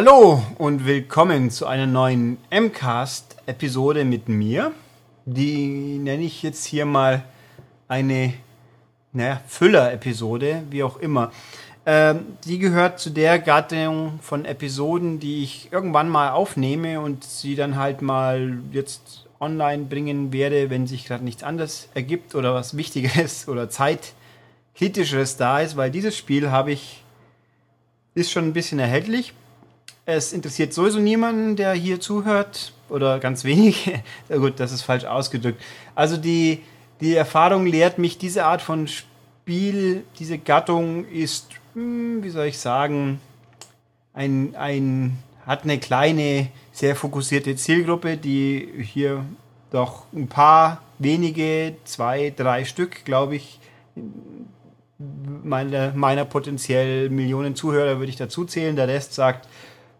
Hallo und willkommen zu einer neuen MCAST-Episode mit mir. Die nenne ich jetzt hier mal eine naja, Füller-Episode, wie auch immer. Ähm, die gehört zu der Gattung von Episoden, die ich irgendwann mal aufnehme und sie dann halt mal jetzt online bringen werde, wenn sich gerade nichts anderes ergibt oder was Wichtigeres oder Zeitkritischeres da ist, weil dieses Spiel habe ich ist schon ein bisschen erhältlich es interessiert sowieso niemanden, der hier zuhört oder ganz wenige. Gut, das ist falsch ausgedrückt. Also die, die Erfahrung lehrt mich, diese Art von Spiel, diese Gattung ist, hm, wie soll ich sagen, ein, ein, hat eine kleine, sehr fokussierte Zielgruppe, die hier doch ein paar wenige, zwei, drei Stück, glaube ich, meine, meiner potenziell Millionen Zuhörer würde ich dazu zählen. Der Rest sagt,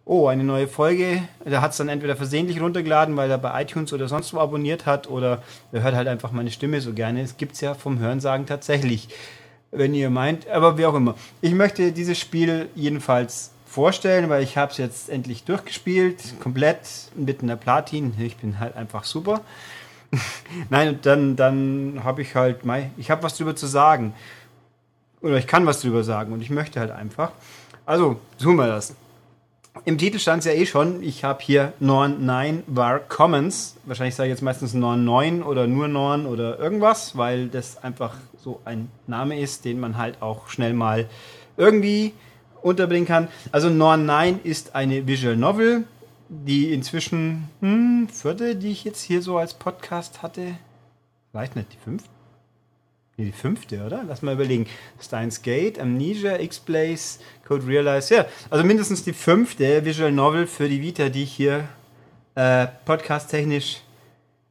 oh, eine neue Folge. Der hat es dann entweder versehentlich runtergeladen, weil er bei iTunes oder sonst wo abonniert hat, oder er hört halt einfach meine Stimme so gerne. Es gibt es ja vom Hörensagen tatsächlich, wenn ihr meint. Aber wie auch immer. Ich möchte dieses Spiel jedenfalls vorstellen, weil ich habe es jetzt endlich durchgespielt, komplett mit einer Platin. Ich bin halt einfach super. Nein, und dann, dann habe ich halt, mein, ich habe was drüber zu sagen. Oder ich kann was drüber sagen und ich möchte halt einfach. Also, tun wir das. Im Titel stand es ja eh schon, ich habe hier Norn 9 war Commons. Wahrscheinlich sage ich jetzt meistens Norn 9 oder nur Norn oder irgendwas, weil das einfach so ein Name ist, den man halt auch schnell mal irgendwie unterbringen kann. Also Norn 9 ist eine Visual Novel, die inzwischen hm, vierte, die ich jetzt hier so als Podcast hatte. Vielleicht nicht die fünfte? Die fünfte, oder? Lass mal überlegen. Steins Gate, Amnesia, X-Blaze, Code Realize. Ja, also mindestens die fünfte Visual Novel für die Vita, die ich hier äh, podcast-technisch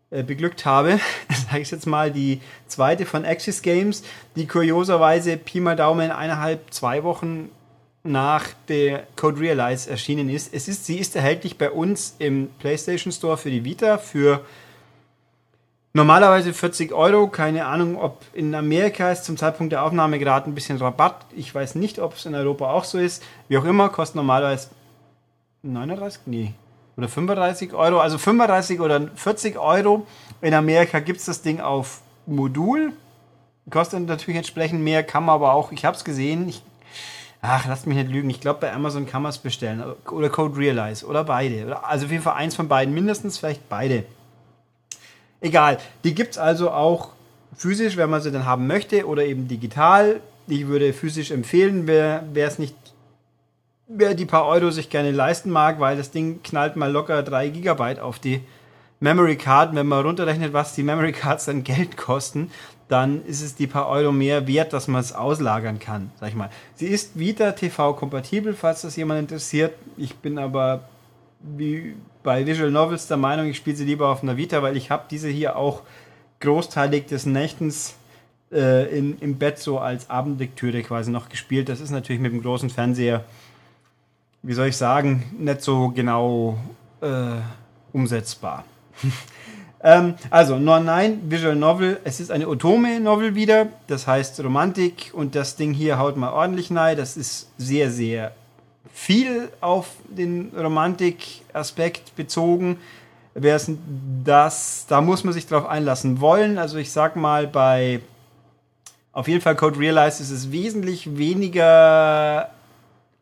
äh, beglückt habe. Sage ich jetzt mal die zweite von Axis Games, die kurioserweise Pi mal Daumen eineinhalb, zwei Wochen nach der Code Realize erschienen ist. Es ist. Sie ist erhältlich bei uns im PlayStation Store für die Vita für Normalerweise 40 Euro, keine Ahnung, ob in Amerika ist zum Zeitpunkt der Aufnahme gerade ein bisschen Rabatt. Ich weiß nicht, ob es in Europa auch so ist. Wie auch immer, kostet normalerweise 39, nee, oder 35 Euro. Also 35 oder 40 Euro. In Amerika gibt es das Ding auf Modul. Kostet natürlich entsprechend mehr, kann man aber auch, ich habe es gesehen, ich, ach, lasst mich nicht lügen, ich glaube bei Amazon kann man es bestellen. Oder Code Realize oder beide. Also auf jeden Fall eins von beiden, mindestens vielleicht beide. Egal. Die gibt es also auch physisch, wenn man sie dann haben möchte, oder eben digital. Ich würde physisch empfehlen, wer es nicht, wer die paar Euro sich gerne leisten mag, weil das Ding knallt mal locker 3 GB auf die Memory Card. Wenn man runterrechnet, was die Memory Cards dann Geld kosten, dann ist es die paar Euro mehr wert, dass man es auslagern kann, sag ich mal. Sie ist Vita TV kompatibel, falls das jemand interessiert. Ich bin aber wie bei Visual Novels der Meinung, ich spiele sie lieber auf einer Vita, weil ich habe diese hier auch großteilig des Nächtens äh, in, im Bett so als Abendlektüre quasi noch gespielt. Das ist natürlich mit dem großen Fernseher, wie soll ich sagen, nicht so genau äh, umsetzbar. ähm, also, Nor 9 Visual Novel, es ist eine Otome-Novel wieder, das heißt Romantik und das Ding hier haut mal ordentlich rein. Das ist sehr, sehr viel auf den Romantik-Aspekt bezogen. Das, da muss man sich drauf einlassen wollen. Also ich sag mal, bei auf jeden Fall Code Realize ist es wesentlich weniger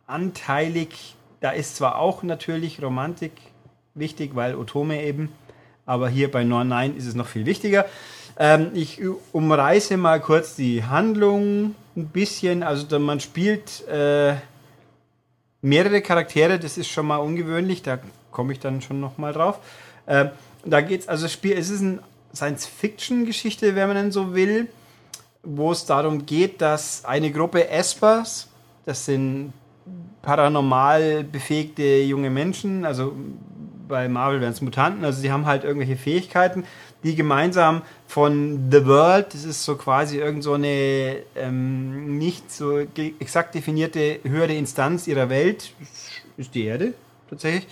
anteilig. Da ist zwar auch natürlich Romantik wichtig, weil Otome eben, aber hier bei 9 ist es noch viel wichtiger. Ähm, ich umreiße mal kurz die Handlung ein bisschen. Also man spielt äh, mehrere Charaktere, das ist schon mal ungewöhnlich, da komme ich dann schon noch mal drauf. Äh, da geht's, also das Spiel, es ist eine Science-Fiction-Geschichte, wenn man denn so will, wo es darum geht, dass eine Gruppe Espers, das sind paranormal befähigte junge Menschen, also bei Marvel wären es Mutanten, also sie haben halt irgendwelche Fähigkeiten, die gemeinsam von The World, das ist so quasi irgend so eine ähm, nicht so exakt definierte höhere Instanz ihrer Welt, ist die Erde tatsächlich,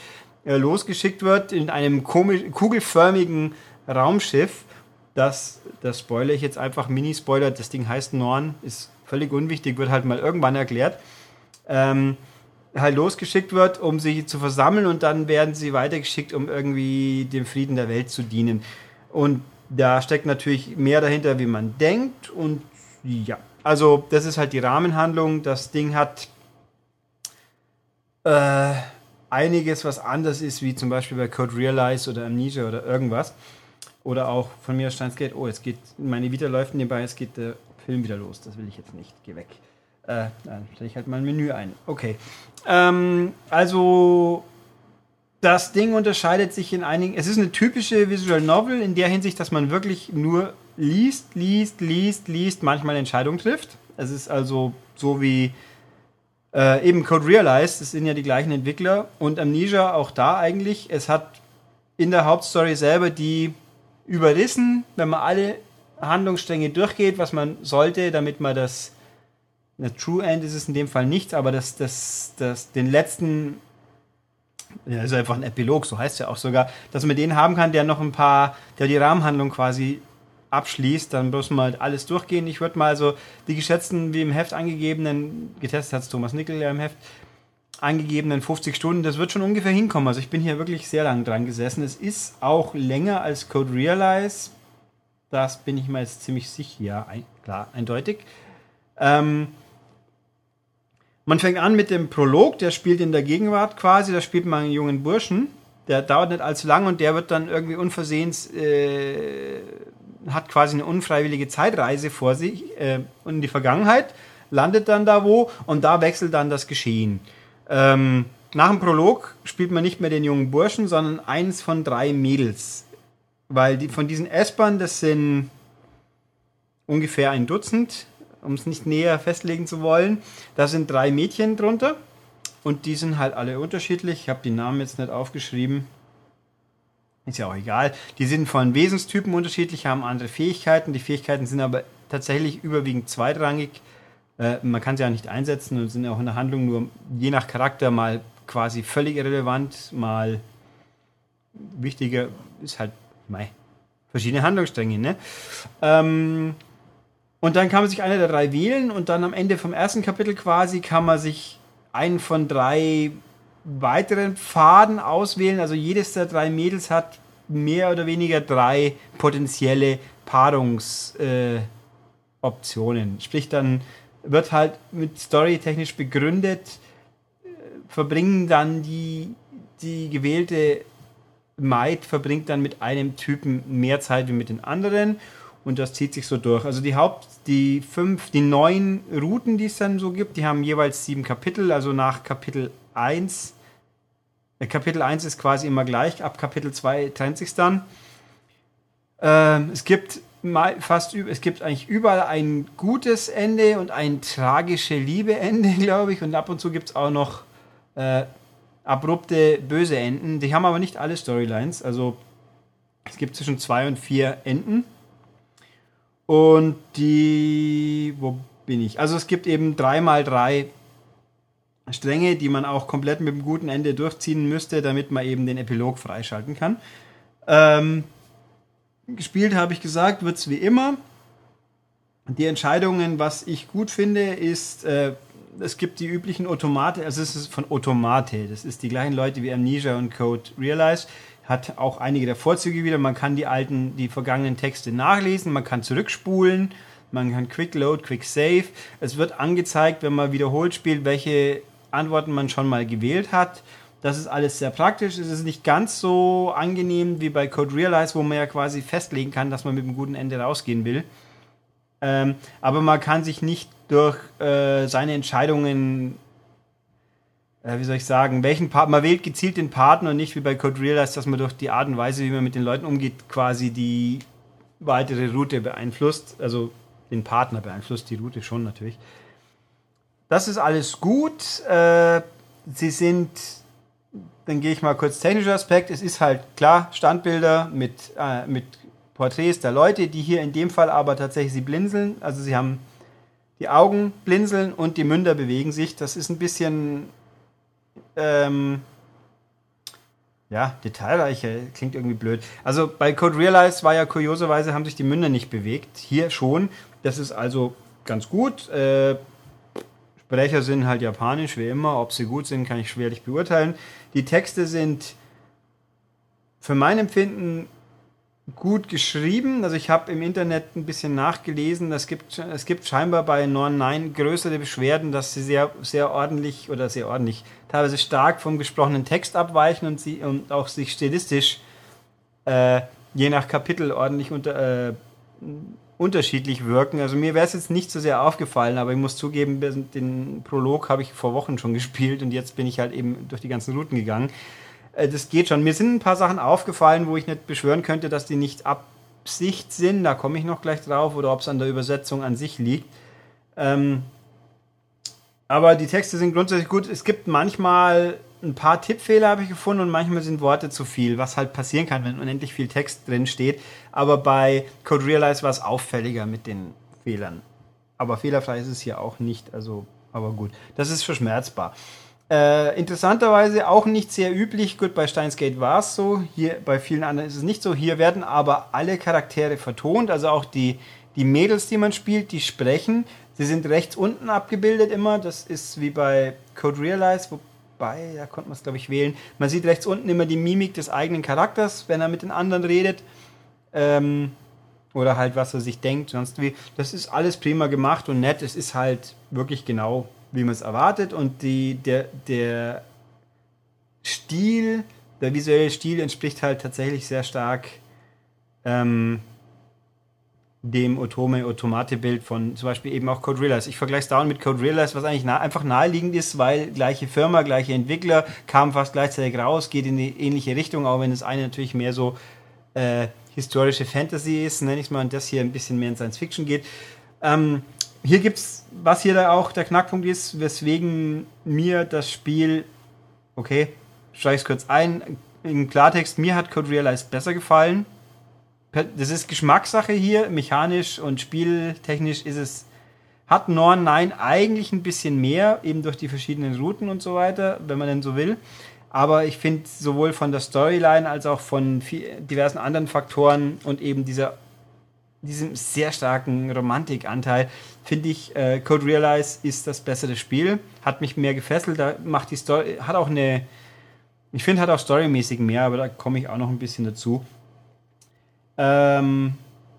äh, losgeschickt wird in einem kugelförmigen Raumschiff. Das, das spoilere ich jetzt einfach, Mini-Spoiler, das Ding heißt Norn, ist völlig unwichtig, wird halt mal irgendwann erklärt. Ähm, halt losgeschickt wird, um sich zu versammeln und dann werden sie weitergeschickt, um irgendwie dem Frieden der Welt zu dienen. Und da steckt natürlich mehr dahinter, wie man denkt. Und ja, also das ist halt die Rahmenhandlung. Das Ding hat äh, einiges, was anders ist, wie zum Beispiel bei Code Realize oder Amnesia oder irgendwas. Oder auch von mir Steins Gate. Oh, jetzt geht meine Vita läuft nebenbei, jetzt geht der Film wieder los. Das will ich jetzt nicht. Geh weg. Äh, dann stelle ich halt mal ein Menü ein. Okay. Ähm, also das Ding unterscheidet sich in einigen. Es ist eine typische Visual Novel in der Hinsicht, dass man wirklich nur liest, liest, liest, liest, manchmal Entscheidungen trifft. Es ist also so wie äh, eben Code Realized, das sind ja die gleichen Entwickler und Amnesia auch da eigentlich. Es hat in der Hauptstory selber die überrissen, wenn man alle Handlungsstränge durchgeht, was man sollte, damit man das eine True End ist es in dem Fall nichts, aber das, das, das, den letzten, ja, ist einfach ein Epilog, so heißt es ja auch sogar, dass man den haben kann, der noch ein paar, der die Rahmenhandlung quasi abschließt, dann müssen wir halt alles durchgehen. Ich würde mal so die geschätzten, wie im Heft angegebenen, getestet hat es Thomas Nickel ja im Heft, angegebenen 50 Stunden, das wird schon ungefähr hinkommen. Also ich bin hier wirklich sehr lang dran gesessen. Es ist auch länger als Code Realize. Das bin ich mir jetzt ziemlich sicher. Ja, ein, klar, eindeutig. Ähm, man fängt an mit dem Prolog, der spielt in der Gegenwart quasi, da spielt man einen jungen Burschen, der dauert nicht allzu lang und der wird dann irgendwie unversehens, äh, hat quasi eine unfreiwillige Zeitreise vor sich äh, in die Vergangenheit, landet dann da wo und da wechselt dann das Geschehen. Ähm, nach dem Prolog spielt man nicht mehr den jungen Burschen, sondern eins von drei Mädels. Weil die, von diesen S-Bahn, das sind ungefähr ein Dutzend, um es nicht näher festlegen zu wollen. Da sind drei Mädchen drunter und die sind halt alle unterschiedlich. Ich habe die Namen jetzt nicht aufgeschrieben. Ist ja auch egal. Die sind von Wesenstypen unterschiedlich, haben andere Fähigkeiten. Die Fähigkeiten sind aber tatsächlich überwiegend zweitrangig. Äh, man kann sie ja nicht einsetzen und sind auch in der Handlung nur je nach Charakter mal quasi völlig irrelevant, mal wichtiger. Ist halt, mei, verschiedene Handlungsstränge, ne? Ähm, und dann kann man sich einer der drei wählen und dann am Ende vom ersten Kapitel quasi kann man sich einen von drei weiteren Pfaden auswählen. Also jedes der drei Mädels hat mehr oder weniger drei potenzielle Paarungsoptionen. Äh, Sprich, dann wird halt mit storytechnisch begründet, äh, verbringen dann die, die gewählte Maid verbringt dann mit einem Typen mehr Zeit wie mit den anderen und das zieht sich so durch. Also die Haupt, die fünf, die neun Routen, die es dann so gibt, die haben jeweils sieben Kapitel, also nach Kapitel 1. Äh, Kapitel 1 ist quasi immer gleich, ab Kapitel 2 trennt sich dann. Ähm, es gibt fast es gibt eigentlich überall ein gutes Ende und ein tragische Liebeende, glaube ich. Und ab und zu gibt es auch noch äh, abrupte böse Enden. Die haben aber nicht alle Storylines. Also es gibt zwischen zwei und vier Enden. Und die, wo bin ich? Also es gibt eben dreimal drei Stränge, die man auch komplett mit einem guten Ende durchziehen müsste, damit man eben den Epilog freischalten kann. Ähm, gespielt habe ich gesagt, wird es wie immer. Die Entscheidungen, was ich gut finde, ist, äh, es gibt die üblichen Automate, also es ist von Automate, das ist die gleichen Leute wie Amnesia und Code Realize hat auch einige der Vorzüge wieder. Man kann die alten, die vergangenen Texte nachlesen, man kann zurückspulen, man kann Quick Load, Quick Save. Es wird angezeigt, wenn man wiederholt spielt, welche Antworten man schon mal gewählt hat. Das ist alles sehr praktisch. Es ist nicht ganz so angenehm wie bei Code Realize, wo man ja quasi festlegen kann, dass man mit einem guten Ende rausgehen will. Ähm, aber man kann sich nicht durch äh, seine Entscheidungen wie soll ich sagen, welchen Part, man wählt gezielt den Partner und nicht wie bei Code Realize, dass man durch die Art und Weise, wie man mit den Leuten umgeht, quasi die weitere Route beeinflusst, also den Partner beeinflusst, die Route schon natürlich. Das ist alles gut. Äh, sie sind, dann gehe ich mal kurz technischer Aspekt. Es ist halt klar Standbilder mit, äh, mit Porträts der Leute, die hier in dem Fall aber tatsächlich sie blinzeln. Also sie haben die Augen blinzeln und die Münder bewegen sich. Das ist ein bisschen ähm, ja, detailreicher, klingt irgendwie blöd. Also bei Code Realize war ja kurioserweise, haben sich die Münder nicht bewegt. Hier schon. Das ist also ganz gut. Äh, Sprecher sind halt japanisch, wie immer. Ob sie gut sind, kann ich schwerlich beurteilen. Die Texte sind für mein Empfinden gut geschrieben. Also ich habe im Internet ein bisschen nachgelesen. Es gibt, es gibt scheinbar bei 9.9 größere Beschwerden, dass sie sehr, sehr ordentlich oder sehr ordentlich, teilweise stark vom gesprochenen Text abweichen und, sie, und auch sich stilistisch äh, je nach Kapitel ordentlich unter, äh, unterschiedlich wirken. Also mir wäre es jetzt nicht so sehr aufgefallen, aber ich muss zugeben, den Prolog habe ich vor Wochen schon gespielt und jetzt bin ich halt eben durch die ganzen Routen gegangen. Äh, das geht schon. Mir sind ein paar Sachen aufgefallen, wo ich nicht beschwören könnte, dass die nicht Absicht sind. Da komme ich noch gleich drauf oder ob es an der Übersetzung an sich liegt. Ähm, aber die Texte sind grundsätzlich gut. Es gibt manchmal ein paar Tippfehler, habe ich gefunden, und manchmal sind Worte zu viel, was halt passieren kann, wenn unendlich viel Text drin steht. Aber bei Code Realize war es auffälliger mit den Fehlern. Aber fehlerfrei ist es hier auch nicht. Also, aber gut, das ist verschmerzbar. Äh, interessanterweise auch nicht sehr üblich. Gut, bei Steins Gate war es so. Hier bei vielen anderen ist es nicht so. Hier werden aber alle Charaktere vertont, also auch die, die Mädels, die man spielt, die sprechen. Sie sind rechts unten abgebildet immer. Das ist wie bei Code Realize, wobei, da konnte man es glaube ich wählen. Man sieht rechts unten immer die Mimik des eigenen Charakters, wenn er mit den anderen redet. Ähm, oder halt, was er sich denkt, sonst wie. Das ist alles prima gemacht und nett. Es ist halt wirklich genau wie man es erwartet und die, der, der Stil, der visuelle Stil entspricht halt tatsächlich sehr stark ähm, dem Otome Automate Bild von zum Beispiel eben auch Code Realize. Ich vergleiche es dauernd mit Code Realize, was eigentlich nah, einfach naheliegend ist, weil gleiche Firma, gleiche Entwickler, kam fast gleichzeitig raus, geht in die ähnliche Richtung, auch wenn das eine natürlich mehr so äh, historische Fantasy ist, nenne ich es mal, und das hier ein bisschen mehr in Science Fiction geht. Ähm, hier gibt's, was hier da auch der Knackpunkt ist, weswegen mir das Spiel, okay, streiche es kurz ein, im Klartext, mir hat Code Realize besser gefallen. Das ist Geschmackssache hier, mechanisch und spieltechnisch ist es, hat Norn Nein eigentlich ein bisschen mehr, eben durch die verschiedenen Routen und so weiter, wenn man denn so will. Aber ich finde sowohl von der Storyline als auch von diversen anderen Faktoren und eben dieser diesem sehr starken Romantikanteil, finde ich, äh, Code Realize ist das bessere Spiel. Hat mich mehr gefesselt, da macht die Story, hat auch eine, ich finde, hat auch storymäßig mehr, aber da komme ich auch noch ein bisschen dazu. Ähm,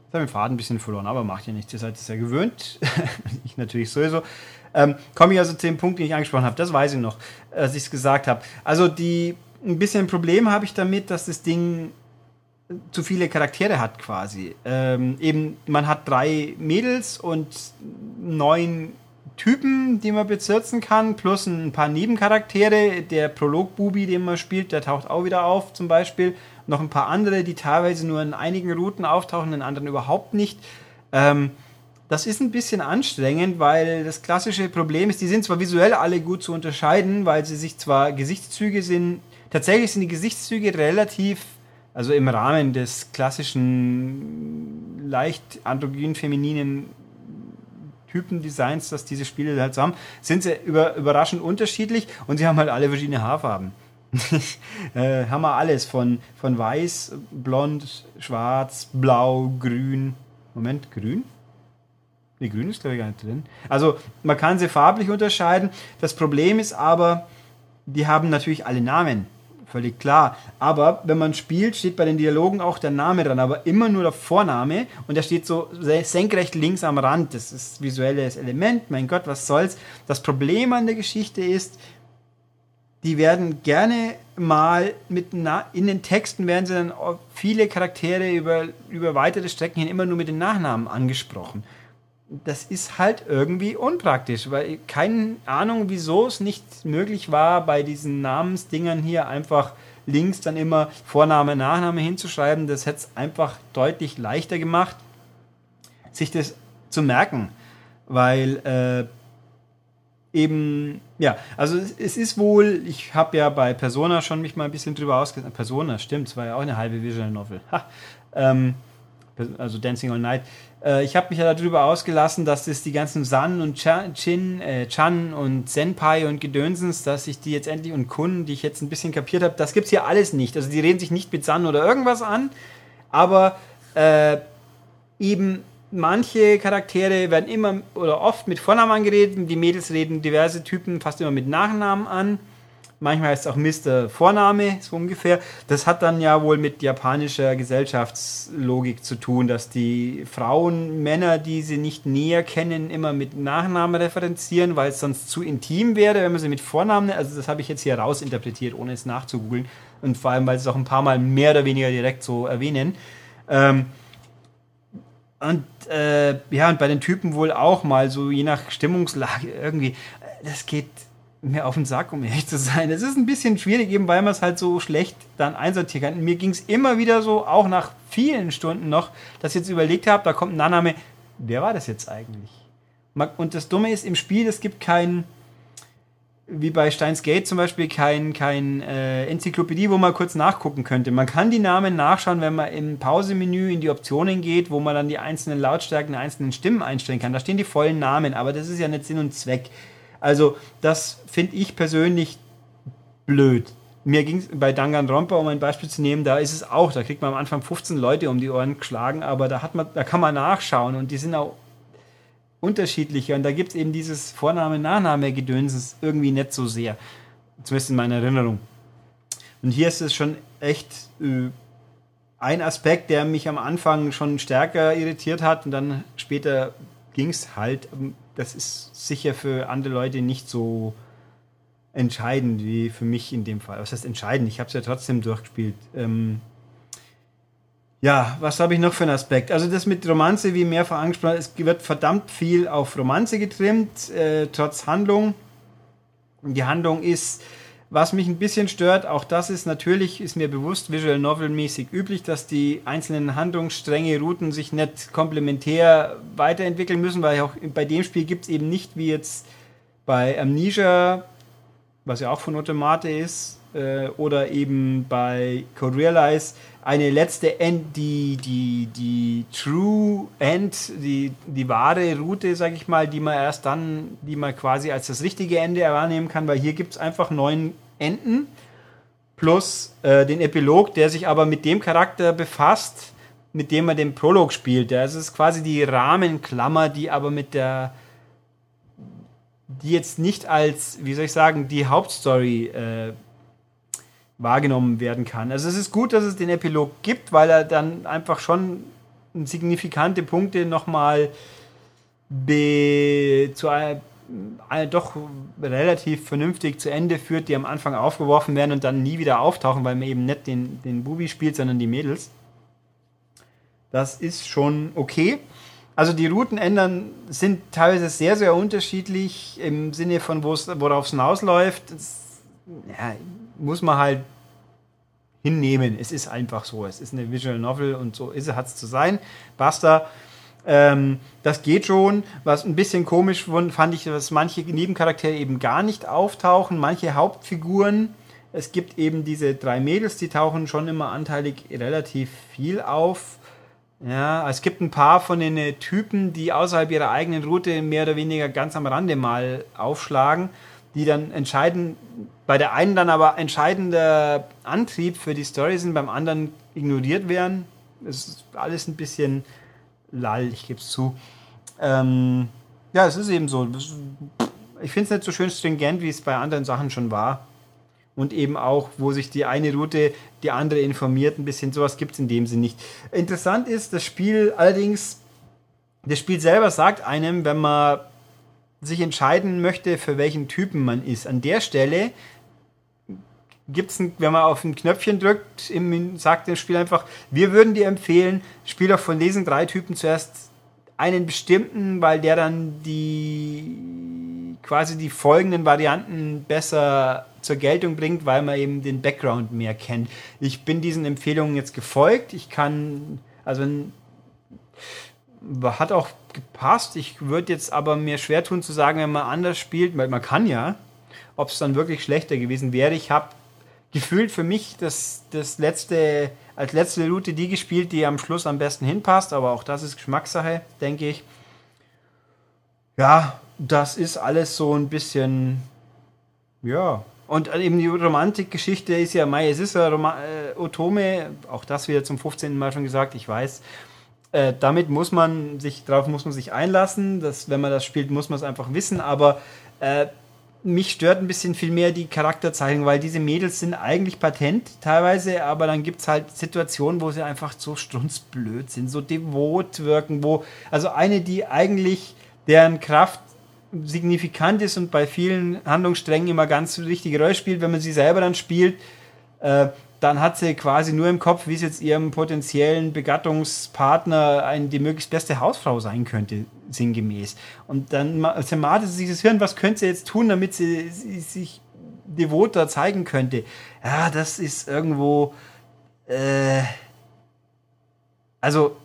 ich habe den Faden ein bisschen verloren, aber macht ja nichts, ihr seid es ja gewöhnt. ich natürlich sowieso. Ähm, komme ich also zu dem Punkt, den ich angesprochen habe, das weiß ich noch, als ich es gesagt habe. Also die, ein bisschen ein Problem habe ich damit, dass das Ding zu viele Charaktere hat quasi. Ähm, eben, man hat drei Mädels und neun Typen, die man bezirzen kann, plus ein paar Nebencharaktere. Der Prolog-Bubi, den man spielt, der taucht auch wieder auf, zum Beispiel. Noch ein paar andere, die teilweise nur in einigen Routen auftauchen, in anderen überhaupt nicht. Ähm, das ist ein bisschen anstrengend, weil das klassische Problem ist, die sind zwar visuell alle gut zu unterscheiden, weil sie sich zwar Gesichtszüge sind, tatsächlich sind die Gesichtszüge relativ also im Rahmen des klassischen, leicht androgyn femininen Typendesigns, das diese Spiele halt haben, sind sie über, überraschend unterschiedlich und sie haben halt alle verschiedene Haarfarben. äh, haben wir alles von, von weiß, blond, schwarz, blau, grün. Moment, grün? Nee, grün ist glaube ich gar nicht drin. Also man kann sie farblich unterscheiden. Das Problem ist aber, die haben natürlich alle Namen völlig klar. Aber wenn man spielt, steht bei den Dialogen auch der Name dran, aber immer nur der Vorname und der steht so senkrecht links am Rand. Das ist visuelles Element, mein Gott, was soll's. Das Problem an der Geschichte ist, die werden gerne mal mit in den Texten werden sie dann viele Charaktere über, über weitere Strecken hin immer nur mit den Nachnamen angesprochen das ist halt irgendwie unpraktisch, weil keine Ahnung, wieso es nicht möglich war, bei diesen Namensdingern hier einfach links dann immer Vorname, Nachname hinzuschreiben. Das hätte es einfach deutlich leichter gemacht, sich das zu merken, weil äh, eben, ja, also es ist wohl, ich habe ja bei Persona schon mich mal ein bisschen drüber ausgesetzt. Persona, stimmt, es war ja auch eine halbe Visual Novel. Ha, ähm, also Dancing All Night. Äh, ich habe mich ja darüber ausgelassen, dass es die ganzen San und Chin, äh, Chan und Senpai und Gedönsens, dass ich die jetzt endlich und Kun, die ich jetzt ein bisschen kapiert habe, das gibt's hier alles nicht. Also die reden sich nicht mit San oder irgendwas an, aber äh, eben manche Charaktere werden immer oder oft mit Vornamen angeredet, die Mädels reden diverse Typen fast immer mit Nachnamen an. Manchmal heißt es auch Mr. Vorname, so ungefähr. Das hat dann ja wohl mit japanischer Gesellschaftslogik zu tun, dass die Frauen, Männer, die sie nicht näher kennen, immer mit Nachnamen referenzieren, weil es sonst zu intim wäre, wenn man sie mit Vornamen, also das habe ich jetzt hier rausinterpretiert, ohne es nachzugoogeln. Und vor allem, weil sie es auch ein paar Mal mehr oder weniger direkt so erwähnen. Ähm, und äh, ja, und bei den Typen wohl auch mal so, je nach Stimmungslage irgendwie. Das geht mir auf den Sack, um ehrlich zu sein. Es ist ein bisschen schwierig, eben weil man es halt so schlecht dann einsortieren kann. Mir ging es immer wieder so, auch nach vielen Stunden noch, dass ich jetzt überlegt habe, da kommt ein Name, wer war das jetzt eigentlich? Und das Dumme ist im Spiel, es gibt kein, wie bei Steins Gate zum Beispiel, kein, kein äh, Enzyklopädie, wo man kurz nachgucken könnte. Man kann die Namen nachschauen, wenn man im Pausemenü in die Optionen geht, wo man dann die einzelnen Lautstärken der einzelnen Stimmen einstellen kann. Da stehen die vollen Namen, aber das ist ja nicht Sinn und Zweck. Also, das finde ich persönlich blöd. Mir ging es bei Danganronpa, um ein Beispiel zu nehmen, da ist es auch, da kriegt man am Anfang 15 Leute um die Ohren geschlagen, aber da, hat man, da kann man nachschauen und die sind auch unterschiedlicher und da gibt es eben dieses Vorname-Nachname-Gedöns irgendwie nicht so sehr. Zumindest in meiner Erinnerung. Und hier ist es schon echt äh, ein Aspekt, der mich am Anfang schon stärker irritiert hat und dann später ging es halt das ist sicher für andere Leute nicht so entscheidend wie für mich in dem Fall. Was heißt entscheidend? Ich habe es ja trotzdem durchgespielt. Ähm ja, was habe ich noch für einen Aspekt? Also das mit Romanze, wie mehrfach angesprochen, es wird verdammt viel auf Romanze getrimmt, äh, trotz Handlung. Die Handlung ist was mich ein bisschen stört, auch das ist natürlich, ist mir bewusst, Visual Novel mäßig üblich, dass die einzelnen Handlungsstränge, Routen sich nicht komplementär weiterentwickeln müssen, weil auch bei dem Spiel gibt es eben nicht wie jetzt bei Amnesia, was ja auch von Automate ist, äh, oder eben bei Code Realize, eine letzte End, die, die, die True End, die, die wahre Route, sag ich mal, die man erst dann, die man quasi als das richtige Ende wahrnehmen kann, weil hier gibt es einfach neun Enden plus äh, den Epilog, der sich aber mit dem Charakter befasst, mit dem man den Prolog spielt. Ja, es ist quasi die Rahmenklammer, die aber mit der die jetzt nicht als, wie soll ich sagen, die Hauptstory äh, wahrgenommen werden kann. Also es ist gut, dass es den Epilog gibt, weil er dann einfach schon signifikante Punkte nochmal zu, äh, doch relativ vernünftig zu Ende führt, die am Anfang aufgeworfen werden und dann nie wieder auftauchen, weil man eben nicht den, den Bubi spielt, sondern die Mädels. Das ist schon okay. Also die Routen ändern, sind teilweise sehr, sehr unterschiedlich im Sinne von, worauf es hinausläuft. Das, ja, muss man halt hinnehmen. Es ist einfach so. Es ist eine Visual Novel und so hat es zu sein. Basta. Ähm, das geht schon. Was ein bisschen komisch fand ich, dass manche Nebencharaktere eben gar nicht auftauchen, manche Hauptfiguren. Es gibt eben diese drei Mädels, die tauchen schon immer anteilig relativ viel auf. Ja, es gibt ein paar von den Typen, die außerhalb ihrer eigenen Route mehr oder weniger ganz am Rande mal aufschlagen, die dann entscheiden, bei der einen dann aber entscheidender Antrieb für die Story sind, beim anderen ignoriert werden. Es ist alles ein bisschen lall, ich gebe es zu. Ähm, ja, es ist eben so. Ich finde es nicht so schön stringent, wie es bei anderen Sachen schon war. Und eben auch, wo sich die eine Route die andere informiert, ein bisschen sowas gibt es in dem Sinn nicht. Interessant ist, das Spiel allerdings, das Spiel selber sagt einem, wenn man sich entscheiden möchte, für welchen Typen man ist. An der Stelle gibt es, wenn man auf ein Knöpfchen drückt, im, sagt das Spiel einfach, wir würden dir empfehlen, spiel doch von diesen drei Typen zuerst einen bestimmten, weil der dann die quasi die folgenden Varianten besser zur Geltung bringt, weil man eben den Background mehr kennt. Ich bin diesen Empfehlungen jetzt gefolgt. Ich kann, also hat auch gepasst. Ich würde jetzt aber mir schwer tun zu sagen, wenn man anders spielt, weil man kann ja, ob es dann wirklich schlechter gewesen wäre. Ich habe gefühlt für mich das, das letzte, als letzte Route die gespielt, die am Schluss am besten hinpasst, aber auch das ist Geschmackssache, denke ich. Ja, das ist alles so ein bisschen, ja. Und eben die Romantikgeschichte ist ja, Mai, es ist ja Roma äh, Otome, auch das wieder zum 15. Mal schon gesagt, ich weiß. Äh, damit muss man sich, darauf muss man sich einlassen. Das, wenn man das spielt, muss man es einfach wissen. Aber äh, mich stört ein bisschen viel mehr die Charakterzeichnung, weil diese Mädels sind eigentlich patent teilweise, aber dann gibt es halt Situationen, wo sie einfach so strunzblöd sind, so devot wirken, wo, also eine, die eigentlich deren Kraft signifikant ist und bei vielen Handlungssträngen immer ganz richtige Rolle spielt, wenn man sie selber dann spielt, äh, dann hat sie quasi nur im Kopf, wie es jetzt ihrem potenziellen Begattungspartner ein, die möglichst beste Hausfrau sein könnte, sinngemäß. Und dann zermartet sie sich das Hirn, was könnte sie jetzt tun, damit sie, sie sich devoter zeigen könnte. Ja, das ist irgendwo. Äh, also,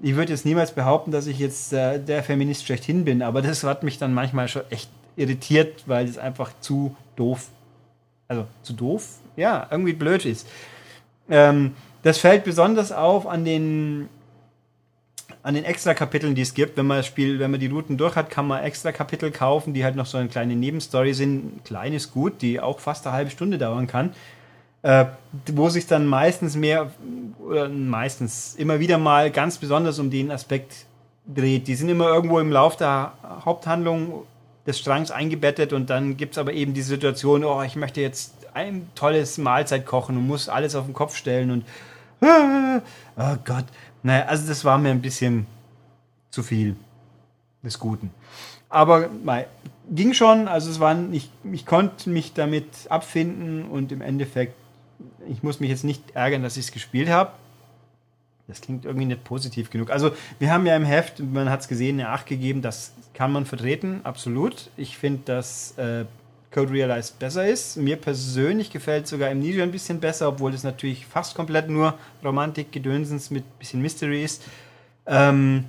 ich würde jetzt niemals behaupten, dass ich jetzt äh, der Feminist schlechthin bin, aber das hat mich dann manchmal schon echt irritiert, weil es einfach zu doof, also zu doof ja, irgendwie blöd ist. Ähm, das fällt besonders auf an den an den extra Kapiteln, die es gibt. Wenn man das Spiel, wenn man die Routen durch hat, kann man extra Kapitel kaufen, die halt noch so eine kleine Nebenstory sind. Kleines Gut, die auch fast eine halbe Stunde dauern kann. Äh, wo sich dann meistens mehr, oder meistens immer wieder mal ganz besonders um den Aspekt dreht. Die sind immer irgendwo im Lauf der Haupthandlung des Strangs eingebettet und dann gibt es aber eben die Situation, oh, ich möchte jetzt ein tolles Mahlzeit kochen und muss alles auf den Kopf stellen und oh Gott. Naja, also das war mir ein bisschen zu viel des Guten. Aber mei, ging schon, also es waren, ich, ich konnte mich damit abfinden und im Endeffekt, ich muss mich jetzt nicht ärgern, dass ich es gespielt habe. Das klingt irgendwie nicht positiv genug. Also, wir haben ja im Heft, man hat es gesehen, eine 8 gegeben, das kann man vertreten, absolut. Ich finde, dass äh, Code Realize besser ist. Mir persönlich gefällt sogar Amnesia ein bisschen besser, obwohl es natürlich fast komplett nur Romantik, Gedönsens mit ein bisschen Mystery ist. Ähm,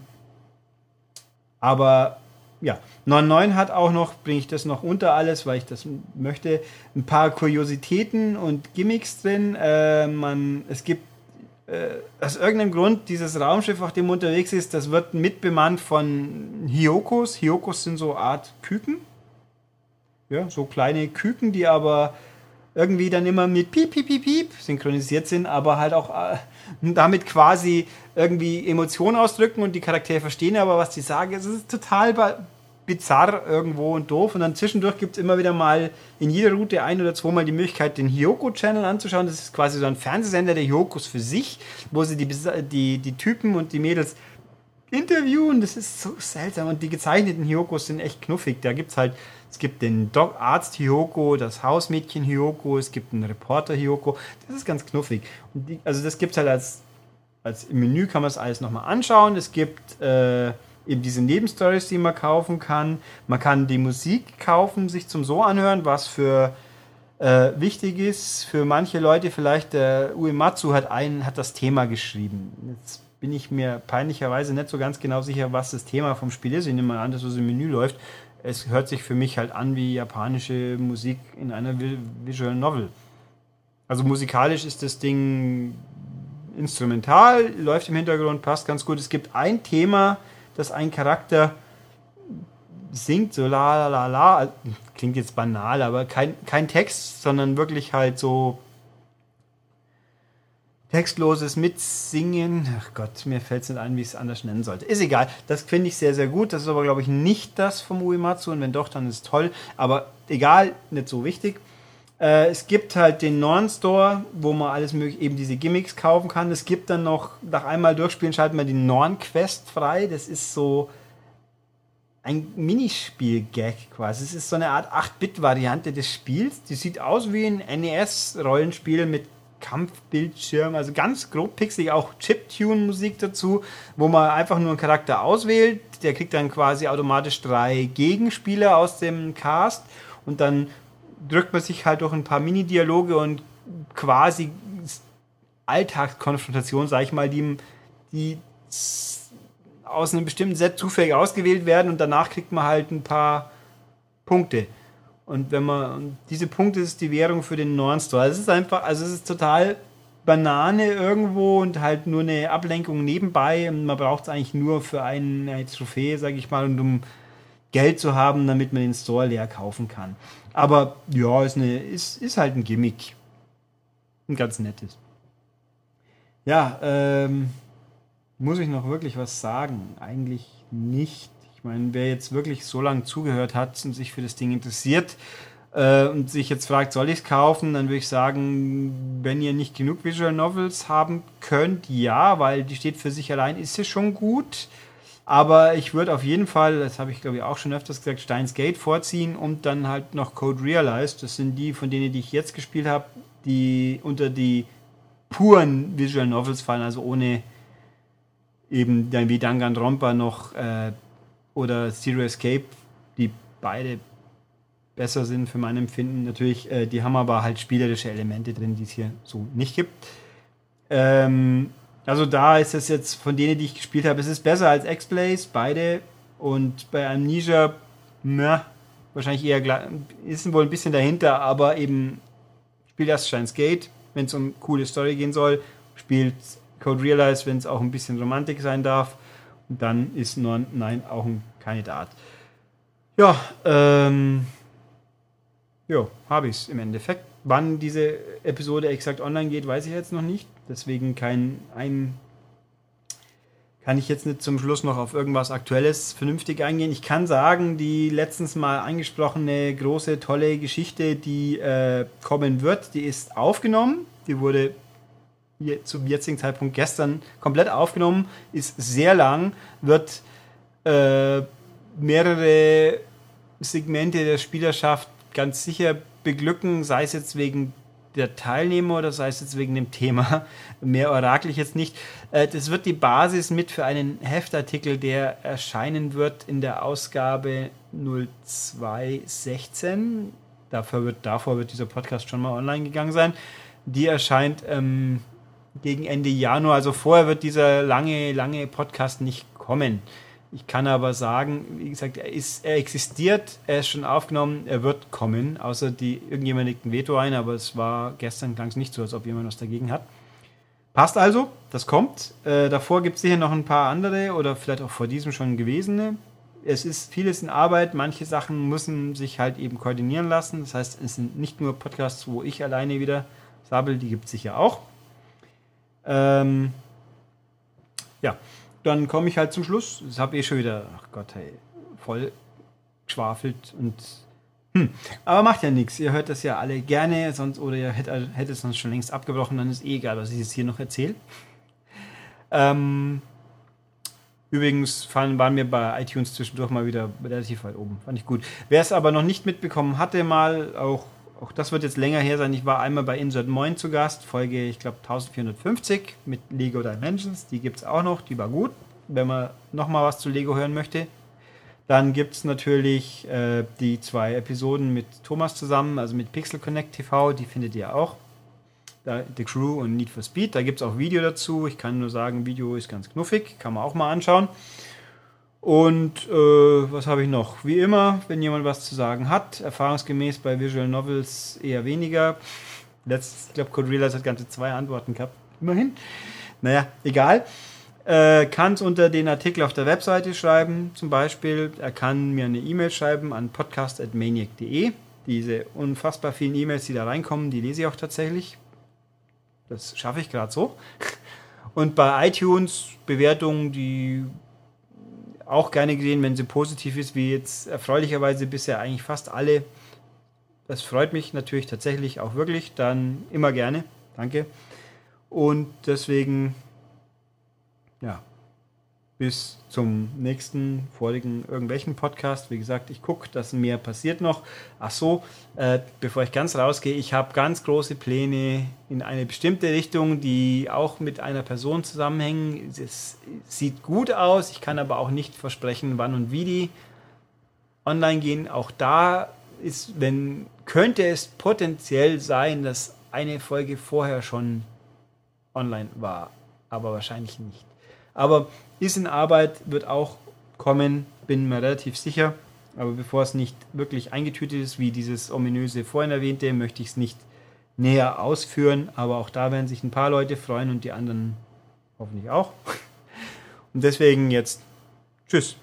aber ja, 9.9 hat auch noch, bringe ich das noch unter alles, weil ich das möchte, ein paar Kuriositäten und Gimmicks drin. Äh, man, es gibt äh, aus irgendeinem Grund dieses Raumschiff, auf dem unterwegs ist, das wird mitbemannt von Hyokos. Hyokos sind so Art Küken ja, so kleine Küken, die aber irgendwie dann immer mit Piep, Piep, Piep, Piep synchronisiert sind, aber halt auch äh, damit quasi irgendwie Emotionen ausdrücken und die Charaktere verstehen aber, was die sagen. Es ist total bizarr irgendwo und doof. Und dann zwischendurch gibt es immer wieder mal in jeder Route ein oder zweimal die Möglichkeit, den Hyoko-Channel anzuschauen. Das ist quasi so ein Fernsehsender der Hyokos für sich, wo sie die, die, die Typen und die Mädels interviewen. Das ist so seltsam. Und die gezeichneten Hyokos sind echt knuffig. Da gibt es halt es gibt den Doc Arzt Hyoko, das Hausmädchen Hyoko, es gibt einen Reporter Hyoko. Das ist ganz knuffig. Die, also das gibt es halt als, als im Menü kann man es alles nochmal anschauen. Es gibt äh, eben diese Nebenstories, die man kaufen kann. Man kann die Musik kaufen, sich zum so anhören, was für äh, wichtig ist. Für manche Leute vielleicht, der Uematsu hat, ein, hat das Thema geschrieben. Jetzt bin ich mir peinlicherweise nicht so ganz genau sicher, was das Thema vom Spiel ist. Ich nehme mal an, dass es im Menü läuft es hört sich für mich halt an wie japanische Musik in einer Visual Novel. Also musikalisch ist das Ding instrumental, läuft im Hintergrund, passt ganz gut. Es gibt ein Thema, das ein Charakter singt, so la la la la, klingt jetzt banal, aber kein, kein Text, sondern wirklich halt so textloses Mitsingen. Ach Gott, mir fällt es nicht ein, wie ich es anders nennen sollte. Ist egal. Das finde ich sehr, sehr gut. Das ist aber, glaube ich, nicht das vom Uematsu. Und wenn doch, dann ist es toll. Aber egal, nicht so wichtig. Äh, es gibt halt den Norn Store, wo man alles mögliche, eben diese Gimmicks kaufen kann. Es gibt dann noch, nach einmal durchspielen, schalten wir die Norn Quest frei. Das ist so ein Minispiel-Gag quasi. Es ist so eine Art 8-Bit-Variante des Spiels. Die sieht aus wie ein NES-Rollenspiel mit Kampfbildschirm, also ganz grob pixelig, auch Chiptune-Musik dazu, wo man einfach nur einen Charakter auswählt. Der kriegt dann quasi automatisch drei Gegenspieler aus dem Cast und dann drückt man sich halt durch ein paar Mini-Dialoge und quasi Alltagskonfrontation, sag ich mal, die, die aus einem bestimmten Set zufällig ausgewählt werden und danach kriegt man halt ein paar Punkte. Und wenn man, diese Punkte ist die Währung für den neuen Store. Es ist einfach, also es ist total Banane irgendwo und halt nur eine Ablenkung nebenbei. Und man braucht es eigentlich nur für eine Trophäe, sage ich mal, und um Geld zu haben, damit man den Store leer kaufen kann. Aber ja, ist, eine, ist, ist halt ein Gimmick. Ein ganz nettes. Ja, ähm, muss ich noch wirklich was sagen? Eigentlich nicht. Ich meine, wer jetzt wirklich so lange zugehört hat und sich für das Ding interessiert äh, und sich jetzt fragt, soll ich es kaufen, dann würde ich sagen, wenn ihr nicht genug Visual Novels haben könnt, ja, weil die steht für sich allein, ist sie schon gut. Aber ich würde auf jeden Fall, das habe ich glaube ich auch schon öfters gesagt, Steins Gate vorziehen und dann halt noch Code Realized. Das sind die, von denen die ich jetzt gespielt habe, die unter die puren Visual Novels fallen, also ohne eben dann wie Danganronpa noch äh, oder Zero Escape, die beide besser sind für mein Empfinden. Natürlich, äh, die haben aber halt spielerische Elemente drin, die es hier so nicht gibt. Ähm, also da ist es jetzt von denen, die ich gespielt habe, es ist besser als X-Blaze, beide. Und bei Amnesia, na, wahrscheinlich eher ist wohl ein bisschen dahinter, aber eben spielt erst Shines Gate, wenn es um coole Story gehen soll, spielt Code Realize, wenn es auch ein bisschen Romantik sein darf. Dann ist Nein auch ein Kandidat. Ja, ähm, ja, habe ich es im Endeffekt. Wann diese Episode exakt online geht, weiß ich jetzt noch nicht. Deswegen kein ein kann ich jetzt nicht zum Schluss noch auf irgendwas Aktuelles vernünftig eingehen. Ich kann sagen, die letztens mal angesprochene große, tolle Geschichte, die äh, kommen wird, die ist aufgenommen. Die wurde zum jetzigen Zeitpunkt gestern komplett aufgenommen, ist sehr lang, wird äh, mehrere Segmente der Spielerschaft ganz sicher beglücken, sei es jetzt wegen der Teilnehmer oder sei es jetzt wegen dem Thema. Mehr orakel ich jetzt nicht. Äh, das wird die Basis mit für einen Heftartikel, der erscheinen wird in der Ausgabe 0216. Davor wird, davor wird dieser Podcast schon mal online gegangen sein. Die erscheint ähm, gegen Ende Januar. Also vorher wird dieser lange, lange Podcast nicht kommen. Ich kann aber sagen, wie gesagt, er, ist, er existiert, er ist schon aufgenommen, er wird kommen, außer die irgendjemand legt ein Veto ein, aber es war gestern klang es nicht so, als ob jemand was dagegen hat. Passt also, das kommt. Äh, davor gibt es sicher noch ein paar andere oder vielleicht auch vor diesem schon gewesene. Es ist vieles in Arbeit, manche Sachen müssen sich halt eben koordinieren lassen. Das heißt, es sind nicht nur Podcasts, wo ich alleine wieder sabbel, die gibt es sicher auch. Ähm, ja, dann komme ich halt zum Schluss. Das habe ich schon wieder, ach Gott, hey, voll geschwafelt und hm. Aber macht ja nichts. Ihr hört das ja alle gerne, sonst oder ihr hättet, hättet es sonst schon längst abgebrochen, dann ist eh egal, was ich jetzt hier noch erzähle. Ähm, übrigens waren wir bei iTunes zwischendurch mal wieder relativ weit oben. Fand ich gut. Wer es aber noch nicht mitbekommen hatte, mal auch auch das wird jetzt länger her sein. Ich war einmal bei Insert Moin zu Gast, Folge, ich glaube, 1450 mit Lego Dimensions. Die gibt es auch noch, die war gut. Wenn man nochmal was zu Lego hören möchte. Dann gibt es natürlich äh, die zwei Episoden mit Thomas zusammen, also mit Pixel Connect TV, die findet ihr auch. Da, The Crew und Need for Speed, da gibt es auch Video dazu. Ich kann nur sagen, Video ist ganz knuffig, kann man auch mal anschauen. Und äh, was habe ich noch? Wie immer, wenn jemand was zu sagen hat, erfahrungsgemäß bei Visual Novels eher weniger. Letztes, ich glaube, Code Realize hat ganze zwei Antworten gehabt. Immerhin. Naja, egal. Äh, kann es unter den Artikel auf der Webseite schreiben, zum Beispiel. Er kann mir eine E-Mail schreiben an podcast.maniac.de. Diese unfassbar vielen E-Mails, die da reinkommen, die lese ich auch tatsächlich. Das schaffe ich gerade so. Und bei iTunes Bewertungen, die auch gerne gesehen, wenn sie positiv ist, wie jetzt erfreulicherweise bisher eigentlich fast alle. Das freut mich natürlich tatsächlich auch wirklich. Dann immer gerne. Danke. Und deswegen, ja, bis zum nächsten vorigen irgendwelchen Podcast. Wie gesagt, ich gucke, dass mehr passiert noch. Ach so, äh, bevor ich ganz rausgehe, ich habe ganz große Pläne in eine bestimmte Richtung, die auch mit einer Person zusammenhängen. Es sieht gut aus, ich kann aber auch nicht versprechen, wann und wie die online gehen. Auch da ist, wenn könnte es potenziell sein, dass eine Folge vorher schon online war, aber wahrscheinlich nicht. Aber ist in Arbeit, wird auch kommen, bin mir relativ sicher. Aber bevor es nicht wirklich eingetütet ist, wie dieses ominöse vorhin erwähnte, möchte ich es nicht näher ausführen. Aber auch da werden sich ein paar Leute freuen und die anderen hoffentlich auch. Und deswegen jetzt Tschüss.